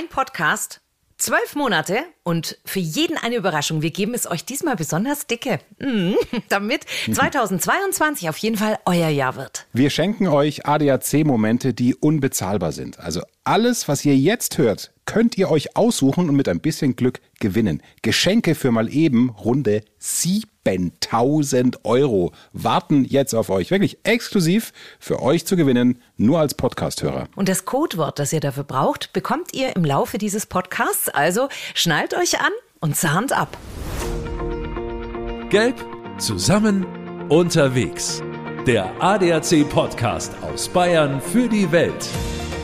Ein Podcast, zwölf Monate und für jeden eine Überraschung. Wir geben es euch diesmal besonders dicke, Mhm. damit 2022 auf jeden Fall euer Jahr wird. Wir schenken euch ADAC-Momente, die unbezahlbar sind. Also alles, was ihr jetzt hört, könnt ihr euch aussuchen und mit ein bisschen Glück gewinnen. Geschenke für mal eben runde 7000 Euro warten jetzt auf euch. Wirklich exklusiv für euch zu gewinnen, nur als Podcasthörer. Und das Codewort, das ihr dafür braucht, bekommt ihr im Laufe dieses Podcasts. Also schnallt euch an und zahnt ab. Gelb, zusammen, unterwegs. Der ADAC Podcast aus Bayern für die Welt.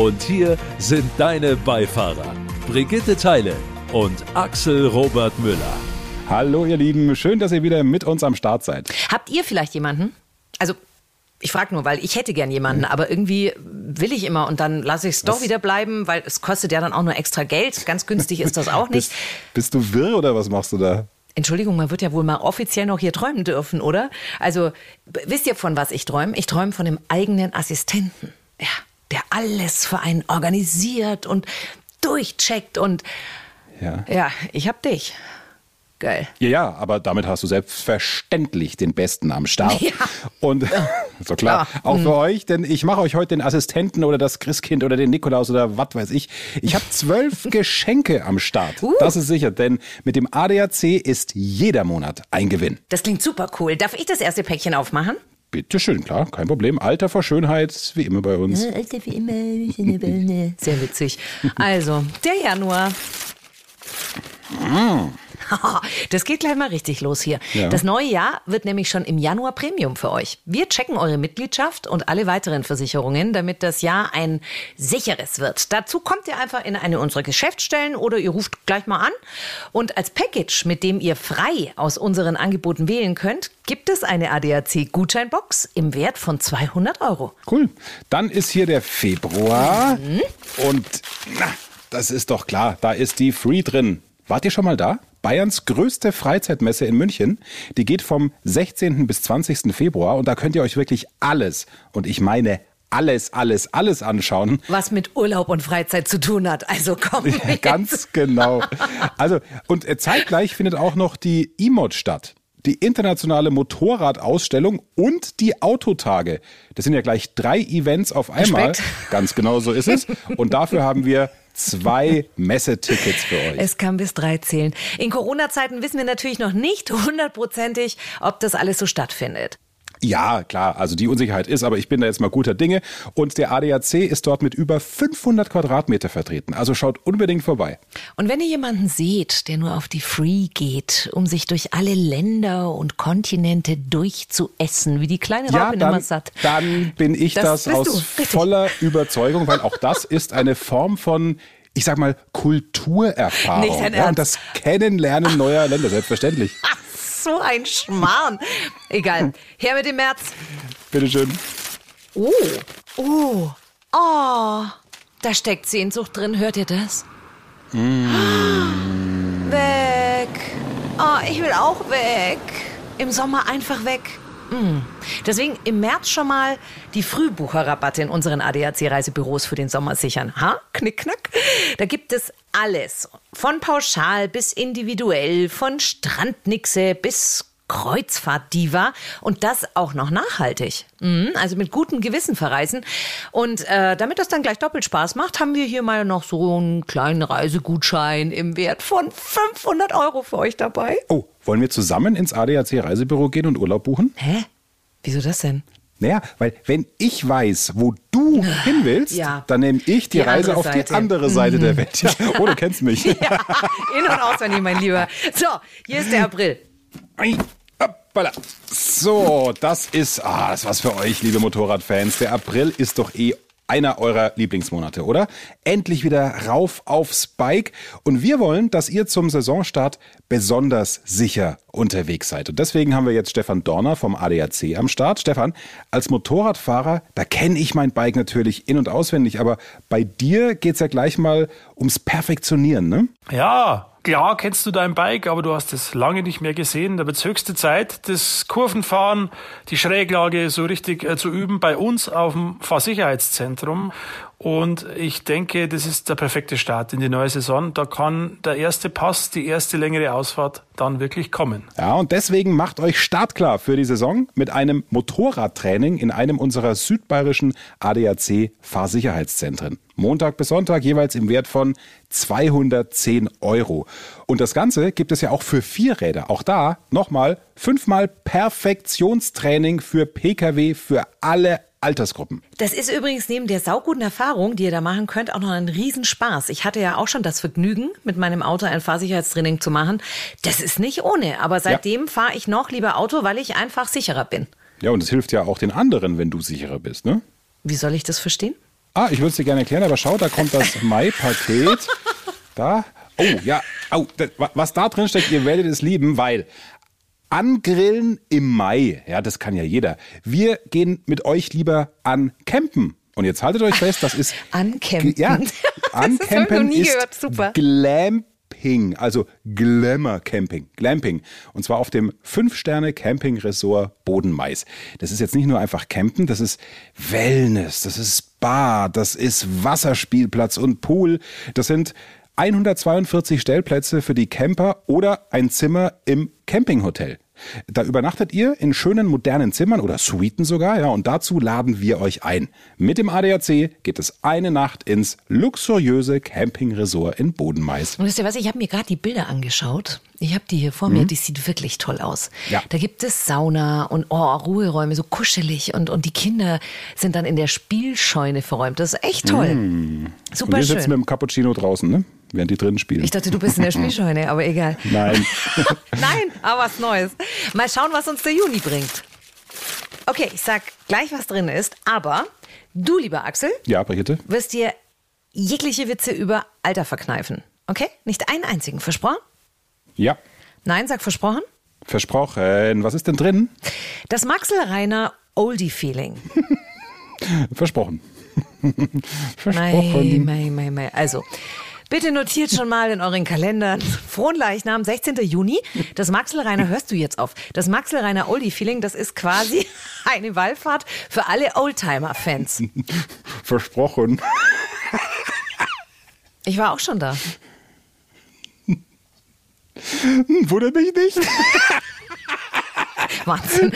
Und hier sind deine Beifahrer, Brigitte Teile und Axel Robert Müller. Hallo ihr Lieben, schön, dass ihr wieder mit uns am Start seid. Habt ihr vielleicht jemanden? Also ich frage nur, weil ich hätte gern jemanden, aber irgendwie will ich immer und dann lasse ich es doch wieder bleiben, weil es kostet ja dann auch nur extra Geld. Ganz günstig ist das auch nicht. Bist, bist du wirr oder was machst du da? Entschuldigung, man wird ja wohl mal offiziell noch hier träumen dürfen, oder? Also, wisst ihr, von was ich träume? Ich träume von dem eigenen Assistenten. Ja, der alles für einen organisiert und durchcheckt und Ja. ja, ich hab dich. Geil. Ja, ja, aber damit hast du selbstverständlich den Besten am Start. Ja. Und so klar, Ja. auch für euch, denn ich mache euch heute den Assistenten oder das Christkind oder den Nikolaus oder was weiß ich. Ich habe zwölf Geschenke am Start. Uh. Das ist sicher, denn mit dem ADAC ist jeder Monat ein Gewinn. Das klingt super cool. Darf ich das erste Päckchen aufmachen? Bitte schön, klar, kein Problem. Alter vor Schönheit, wie immer bei uns. Alter wie immer. Sehr witzig. Also, der Januar. Das geht gleich mal richtig los hier. Ja. Das neue Jahr wird nämlich schon im Januar Premium für euch. Wir checken eure Mitgliedschaft und alle weiteren Versicherungen, damit das Jahr ein sicheres wird. Dazu kommt ihr einfach in eine unserer Geschäftsstellen oder ihr ruft gleich mal an. Und als Package, mit dem ihr frei aus unseren Angeboten wählen könnt, gibt es eine ADAC-Gutscheinbox im Wert von 200 Euro. Cool. Dann ist hier der Februar. Mhm. Und na, das ist doch klar, da ist die Free drin. Wart ihr schon mal da? Bayerns größte Freizeitmesse in München. Die geht vom 16. bis 20. Februar und da könnt ihr euch wirklich alles, und ich meine alles, alles, alles anschauen. Was mit Urlaub und Freizeit zu tun hat. Also komm. jetzt. Ganz genau. Also, und äh, zeitgleich findet auch noch die E-Mod statt. Die internationale Motorradausstellung und die Autotage. Das sind ja gleich drei Events auf einmal. Respekt. Ganz genau so ist es. Und dafür haben wir zwei Messetickets für euch. Es kann bis drei zählen. In Corona-Zeiten wissen wir natürlich noch nicht hundertprozentig, ob das alles so stattfindet. Ja, klar, also die Unsicherheit ist, aber ich bin da jetzt mal guter Dinge. Und der ADAC ist dort mit über 500 Quadratmeter vertreten. Also schaut unbedingt vorbei. Und wenn ihr jemanden seht, der nur auf die Free geht, um sich durch alle Länder und Kontinente durchzuessen, wie die kleine Ja, Robin dann, immer satt. dann bin ich Das das, aus voller Überzeugung, weil auch das ist eine Form von, ich sag mal, Kulturerfahrung. Nicht dein ja, und Ernst? das Kennenlernen neuer Länder, selbstverständlich. Ach, so ein Schmarrn. Egal. Her mit dem März. Bitteschön. Oh, oh, oh. Da steckt Sehnsucht drin. Hört ihr das? Weg. Oh, ich will auch weg. Im Sommer einfach weg. Mm. Deswegen im März schon mal die Frühbucherrabatte in unseren ADAC-Reisebüros für den Sommer sichern. Ha? Knickknack. Da gibt es alles. Von pauschal bis individuell, von Strandnixe bis Kreuzfahrtdiva und das auch noch nachhaltig. Mhm, also mit gutem Gewissen verreisen. Und äh, damit das dann gleich doppelt Spaß macht, haben wir hier mal noch so einen kleinen Reisegutschein im Wert von 500 Euro für euch dabei. Oh, wollen wir zusammen ins ADAC Reisebüro gehen und Urlaub buchen? Hä? Wieso das denn? Naja, weil wenn ich weiß, wo du hin willst, Ja. dann nehme ich die, Die Reise auf Seite. die andere Seite der Welt. Ja. Oh, du kennst mich. Ja, in- und auswendig, mein Lieber. So, hier ist der April. Ei, hoppala. So, das ist, ah, das was für euch, liebe Motorradfans. Der April ist doch eh einer eurer Lieblingsmonate, oder? Endlich wieder rauf aufs Bike. Und wir wollen, dass ihr zum Saisonstart besonders sicher unterwegs seid. Und deswegen haben wir jetzt Stefan Dorner vom ADAC am Start. Stefan, als Motorradfahrer, da kenne ich mein Bike natürlich in- und auswendig, aber bei dir geht's ja gleich mal ums Perfektionieren, ne? Ja, klar kennst du dein Bike, aber du hast es lange nicht mehr gesehen. Da wird höchste Zeit, das Kurvenfahren, die Schräglage so richtig äh, zu üben bei uns auf dem Fahrsicherheitszentrum. Und ich denke, das ist der perfekte Start in die neue Saison. Da kann der erste Pass, die erste längere Ausfahrt dann wirklich kommen. Ja, und deswegen macht euch startklar für die Saison mit einem Motorradtraining in einem unserer südbayerischen ADAC Fahrsicherheitszentren. Montag bis Sonntag jeweils im Wert von 210 Euro. Und das Ganze gibt es ja auch für Vierräder. Auch da nochmal fünfmal Perfektionstraining für Pkw für alle Altersgruppen. Das ist übrigens neben der sauguten Erfahrung, die ihr da machen könnt, auch noch ein Riesenspaß. Ich hatte ja auch schon das Vergnügen, mit meinem Auto ein Fahrsicherheitstraining zu machen. Das ist nicht ohne, aber seitdem ja. fahre ich noch lieber Auto, weil ich einfach sicherer bin. Ja, und es hilft ja auch den anderen, wenn du sicherer bist, ne? Wie soll ich das verstehen? Ah, ich würde es dir gerne erklären, aber schau, da kommt das Mai-Paket. Da. Oh, ja. Oh, das, was da drin steckt, ihr werdet es lieben, weil Angrillen im Mai, ja, das kann ja jeder. Wir gehen mit euch lieber an Campen. Und jetzt haltet euch fest, das ist Ancampen. Ja, Ancampen ist gehört. Super. Glamping, also Glamour Camping, Glamping. Und zwar auf dem 5-Sterne Camping Resort Bodenmais. Das ist jetzt nicht nur einfach Campen, das ist Wellness, das ist Spa, das ist Wasserspielplatz und Pool. Das sind 142 Stellplätze für die Camper oder ein Zimmer im Campinghotel. Da übernachtet ihr in schönen modernen Zimmern oder Suiten sogar, ja, und dazu laden wir euch ein. Mit dem ADAC geht es eine Nacht ins luxuriöse Campingresort in Bodenmais. Und wisst ihr was, ich habe mir gerade die Bilder angeschaut. Ich habe die hier vor mhm. mir, die sieht wirklich toll aus. Ja. Da gibt es Sauna und oh, Ruheräume, so kuschelig und, und die Kinder sind dann in der Spielscheune verräumt. Das ist echt toll. Mhm. Super und wir schön. sitzen mit dem Cappuccino draußen, ne? Während die drin spielen. Ich dachte, du bist in der Spielscheune, aber egal. Nein. Nein, aber was Neues. Mal schauen, was uns der Juni bringt. Okay, ich sag gleich, was drin ist, aber du, lieber Axel, ja, Brigitte, wirst dir jegliche Witze über Alter verkneifen. Okay? Nicht einen einzigen. Versprochen? Ja. Nein, sag versprochen. Versprochen. Was ist denn drin? Das Maxel Reiner Oldie-Feeling. Versprochen. Versprochen. Mei, mei, mei. Also, Bitte notiert schon mal in euren Kalendern. Frohnleichnam, 16. Juni. Das Maxelreiner, hörst du jetzt auf. Das Maxelreiner Oldie Feeling, das ist quasi eine Wallfahrt für alle Oldtimer-Fans. Versprochen. Ich war auch schon da. Wundert mich nicht. Wahnsinn.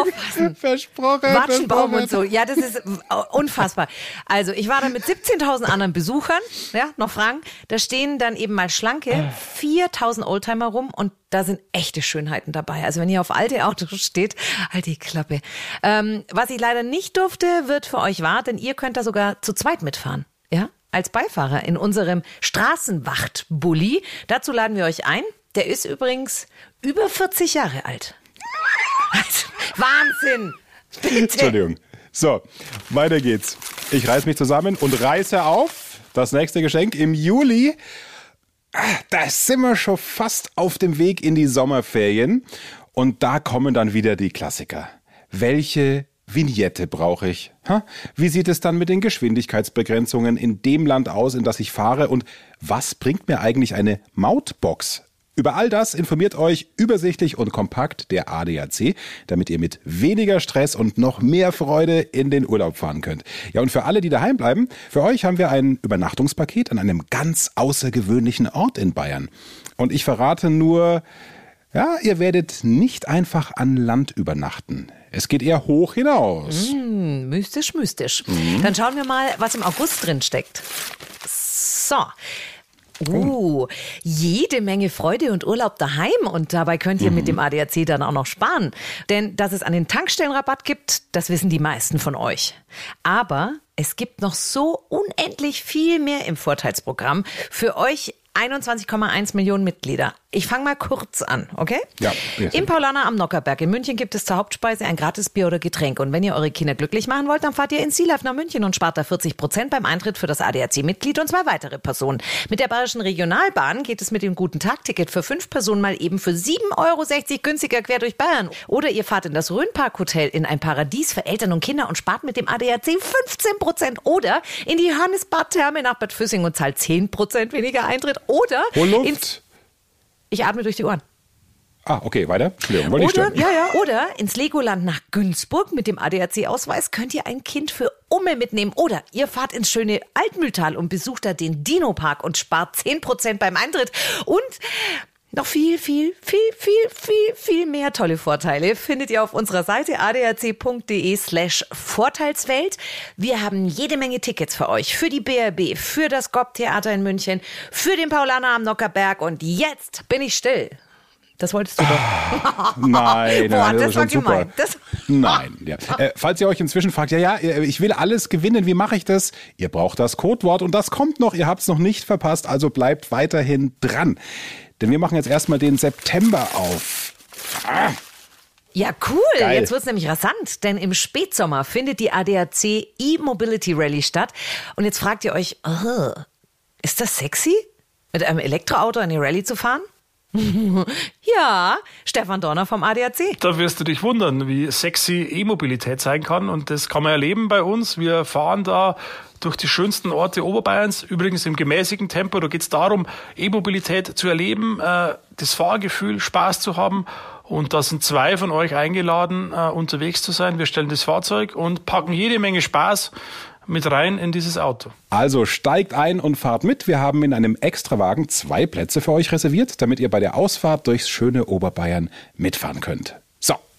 Aufpassen. Versprochen. Watschenbaum und so. Ja, das ist unfassbar. Also, ich war da mit 17.000 anderen Besuchern, ja, noch Fragen. Da stehen dann eben mal schlanke 4.000 Oldtimer rum und da sind echte Schönheiten dabei. Also wenn ihr auf alte Autos steht, halt die Klappe. Ähm, was ich leider nicht durfte, wird für euch wahr, denn ihr könnt da sogar zu zweit mitfahren. Ja, als Beifahrer in unserem Straßenwacht-Bulli. Dazu laden wir euch ein. Der ist übrigens über 40 Jahre alt. Wahnsinn! Bitte. Entschuldigung. So, weiter geht's. Ich reiß mich zusammen und reiße auf das nächste Geschenk im Juli. Da sind wir schon fast auf dem Weg in die Sommerferien. Und da kommen dann wieder die Klassiker. Welche Vignette brauche ich? Wie sieht es dann mit den Geschwindigkeitsbegrenzungen in dem Land aus, in das ich fahre? Und was bringt mir eigentlich eine Mautbox über all das informiert euch übersichtlich und kompakt der ADAC, damit ihr mit weniger Stress und noch mehr Freude in den Urlaub fahren könnt. Ja, und für alle, die daheim bleiben, für euch haben wir ein Übernachtungspaket an einem ganz außergewöhnlichen Ort in Bayern. Und ich verrate nur, ja, ihr werdet nicht einfach an Land übernachten. Es geht eher hoch hinaus. Mm, mystisch, mystisch. Mhm. Dann schauen wir mal, was im August drin steckt. So. Uh, jede Menge Freude und Urlaub daheim und dabei könnt ihr mhm. mit dem ADAC dann auch noch sparen. Denn dass es an den Tankstellenrabatt gibt, das wissen die meisten von euch. Aber es gibt noch so unendlich viel mehr im Vorteilsprogramm für euch 21,1 Millionen Mitglieder. Ich fange mal kurz an, okay? Ja. Bitte. Im Paulaner am Nockerberg in München gibt es zur Hauptspeise ein gratis Bier oder Getränk. Und wenn ihr eure Kinder glücklich machen wollt, dann fahrt ihr in Sealife nach München und spart da 40 Prozent beim Eintritt für das ADAC-Mitglied und zwei weitere Personen. Mit der Bayerischen Regionalbahn geht es mit dem guten Tagticket für fünf Personen mal eben für 7,60 Euro günstiger quer durch Bayern. Oder ihr fahrt in das Rhönpark-Hotel in ein Paradies für Eltern und Kinder und spart mit dem ADAC 15 Prozent. Oder in die Johannesbad-Therme nach Bad Füssing und zahlt 10 Prozent weniger Eintritt. Oder Luft. Ich atme durch die Ohren. Ah, okay, weiter. Entschuldigung, wollte ich Oder, stören. ja, ja. Oder ins Legoland nach Günzburg mit dem ADAC-Ausweis könnt ihr ein Kind für Umme mitnehmen. Oder ihr fahrt ins schöne Altmühltal und besucht da den Dino-Park und spart 10% beim Eintritt. Und noch viel, viel, viel, viel, viel, viel mehr tolle Vorteile findet ihr auf unserer Seite adac.de slash Vorteilswelt. Wir haben jede Menge Tickets für euch. Für die BRB, für das Gob-Theater in München, für den Paulaner am Nockerberg. Und jetzt bin ich still. Das wolltest du doch. Nein, Boah, nein, das ist war gemein. Das- Nein. Ja. Äh, falls ihr euch inzwischen fragt, ja, ja, äh, ich will alles gewinnen, wie mache ich das? Ihr braucht das Codewort und das kommt noch, ihr habt es noch nicht verpasst, also bleibt weiterhin dran. Denn wir machen jetzt erstmal den September auf. Ja, cool. Geil. Jetzt wird's nämlich rasant, denn im Spätsommer findet die ADAC E-Mobility Rally statt. Und jetzt fragt ihr euch, oh, ist das sexy, mit einem Elektroauto eine Rallye zu fahren? ja, Stefan Dorner vom ADAC. Da wirst du dich wundern, wie sexy E-Mobilität sein kann. Und das kann man erleben bei uns. Wir fahren da durch die schönsten Orte Oberbayerns, übrigens im gemäßigten Tempo. Da geht es darum, E-Mobilität zu erleben, äh, das Fahrgefühl, Spaß zu haben. Und da sind zwei von euch eingeladen, äh, unterwegs zu sein. Wir stellen das Fahrzeug und packen jede Menge Spaß mit rein in dieses Auto. Also steigt ein und fahrt mit. Wir haben in einem Extrawagen zwei Plätze für euch reserviert, damit ihr bei der Ausfahrt durchs schöne Oberbayern mitfahren könnt.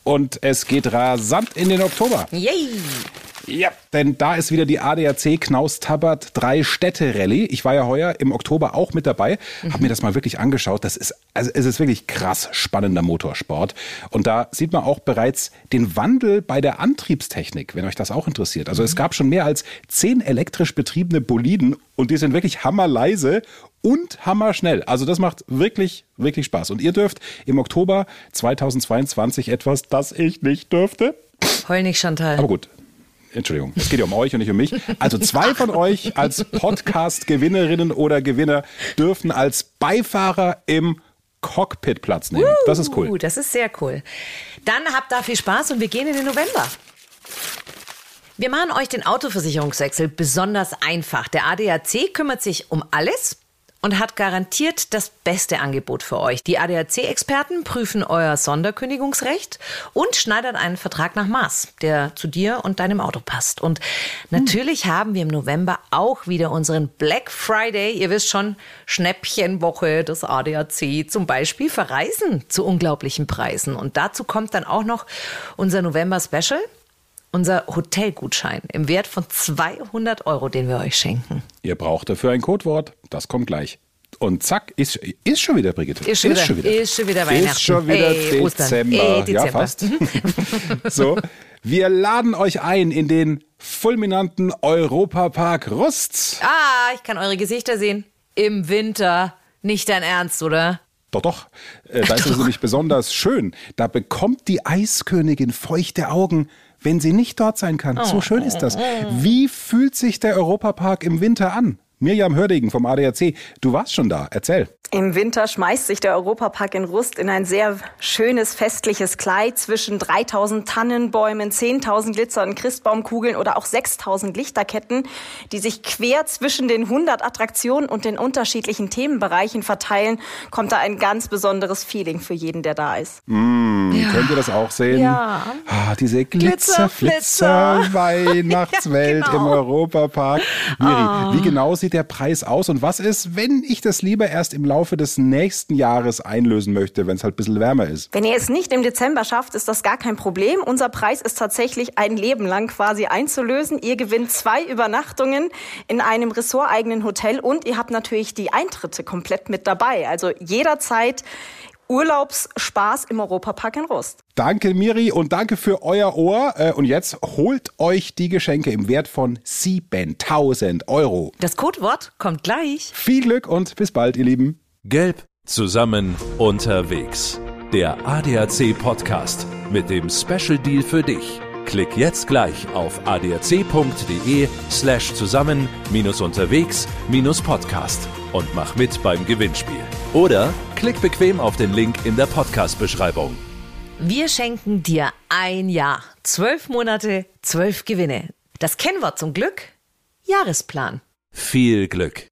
Und es geht rasant in den Oktober. Yay! Ja, denn da ist wieder die ADAC Knaus Tabbert drei Städte Rallye. Ich war ja heuer im Oktober auch mit dabei, habe mir das mal wirklich angeschaut. Das ist also es ist wirklich krass spannender Motorsport und da sieht man auch bereits den Wandel bei der Antriebstechnik, wenn euch das auch interessiert. Also es gab schon mehr als zehn elektrisch betriebene Boliden und die sind wirklich hammerleise und hammerschnell. Also das macht wirklich, wirklich Spaß. Und ihr dürft im Oktober 2022 etwas, das ich nicht dürfte. Heul nicht, Chantal. Aber gut. Entschuldigung, es geht ja um euch und nicht um mich. Also zwei von euch als Podcast-Gewinnerinnen oder Gewinner dürfen als Beifahrer im Cockpit Platz nehmen. Das ist Uh, cool. das ist sehr cool. Dann habt da viel Spaß und wir gehen in den November. Wir machen euch den Autoversicherungswechsel besonders einfach. Der ADAC kümmert sich um alles und hat garantiert das beste Angebot für euch. Die ADAC-Experten prüfen euer Sonderkündigungsrecht und schneidern einen Vertrag nach Maß, der zu dir und deinem Auto passt. Und natürlich haben wir im November auch wieder unseren Black Friday, ihr wisst schon, Schnäppchenwoche des ADAC, zum Beispiel verreisen zu unglaublichen Preisen. Und dazu kommt dann auch noch unser November-Special. Unser Hotelgutschein im Wert von 200 Euro, den wir euch schenken. Ihr braucht dafür ein Codewort. Das kommt gleich. Und zack, ist, ist schon wieder, Brigitte. Ist schon wieder- ist schon wieder Weihnachten. Ist schon wieder Ey. Dezember. Ey, Ja, Dezember. fast. so, wir laden euch ein in den fulminanten Europapark Rust. Ah, ich kann eure Gesichter sehen. Im Winter. Nicht dein Ernst, oder? Doch, doch. Äh, da ist es nämlich besonders schön. Da bekommt die Eiskönigin feuchte Augen, wenn sie nicht dort sein kann. So schön ist das. Wie fühlt sich der Europapark im Winter an? Mirjam Hördegen vom ADAC, du warst schon da. Erzähl. Im Winter schmeißt sich der Europapark in Rust in ein sehr schönes festliches Kleid zwischen 3000 Tannenbäumen, 10.000 glitzernden Christbaumkugeln oder auch 6000 Lichterketten, die sich quer zwischen den 100 Attraktionen und den unterschiedlichen Themenbereichen verteilen, kommt da ein ganz besonderes Feeling für jeden, der da ist. Könnt ihr das auch sehen? Ja. Ah, diese Glitzer, Glitzer, Weihnachtswelt Ja, genau. im Europapark. Miri, wie genau sieht der Preis aus und was ist, wenn ich das lieber erst im Laufe des nächsten Jahres einlösen möchte, wenn es halt ein bisschen wärmer ist? Wenn ihr es nicht im Dezember schafft, ist das gar kein Problem. Unser Preis ist tatsächlich ein Leben lang quasi einzulösen. Ihr gewinnt zwei Übernachtungen in einem ressorteigenen Hotel und ihr habt natürlich die Eintritte komplett mit dabei. Also jederzeit Urlaubsspaß im Europapark in Rust. Danke, Miri, und danke für euer Ohr. Äh, Und jetzt holt euch die Geschenke im Wert von 7000 Euro. Das Codewort kommt gleich. Viel Glück und bis bald, ihr Lieben. Gelb zusammen unterwegs. Der ADAC Podcast mit dem Special Deal für dich. Klick jetzt gleich auf adac.de slash zusammen minus unterwegs minus Podcast und mach mit beim Gewinnspiel. Oder klick bequem auf den Link in der Podcast-Beschreibung. Wir schenken dir ein Jahr. Zwölf Monate, zwölf Gewinne. Das Kennwort zum Glück? Jahresplan. Viel Glück!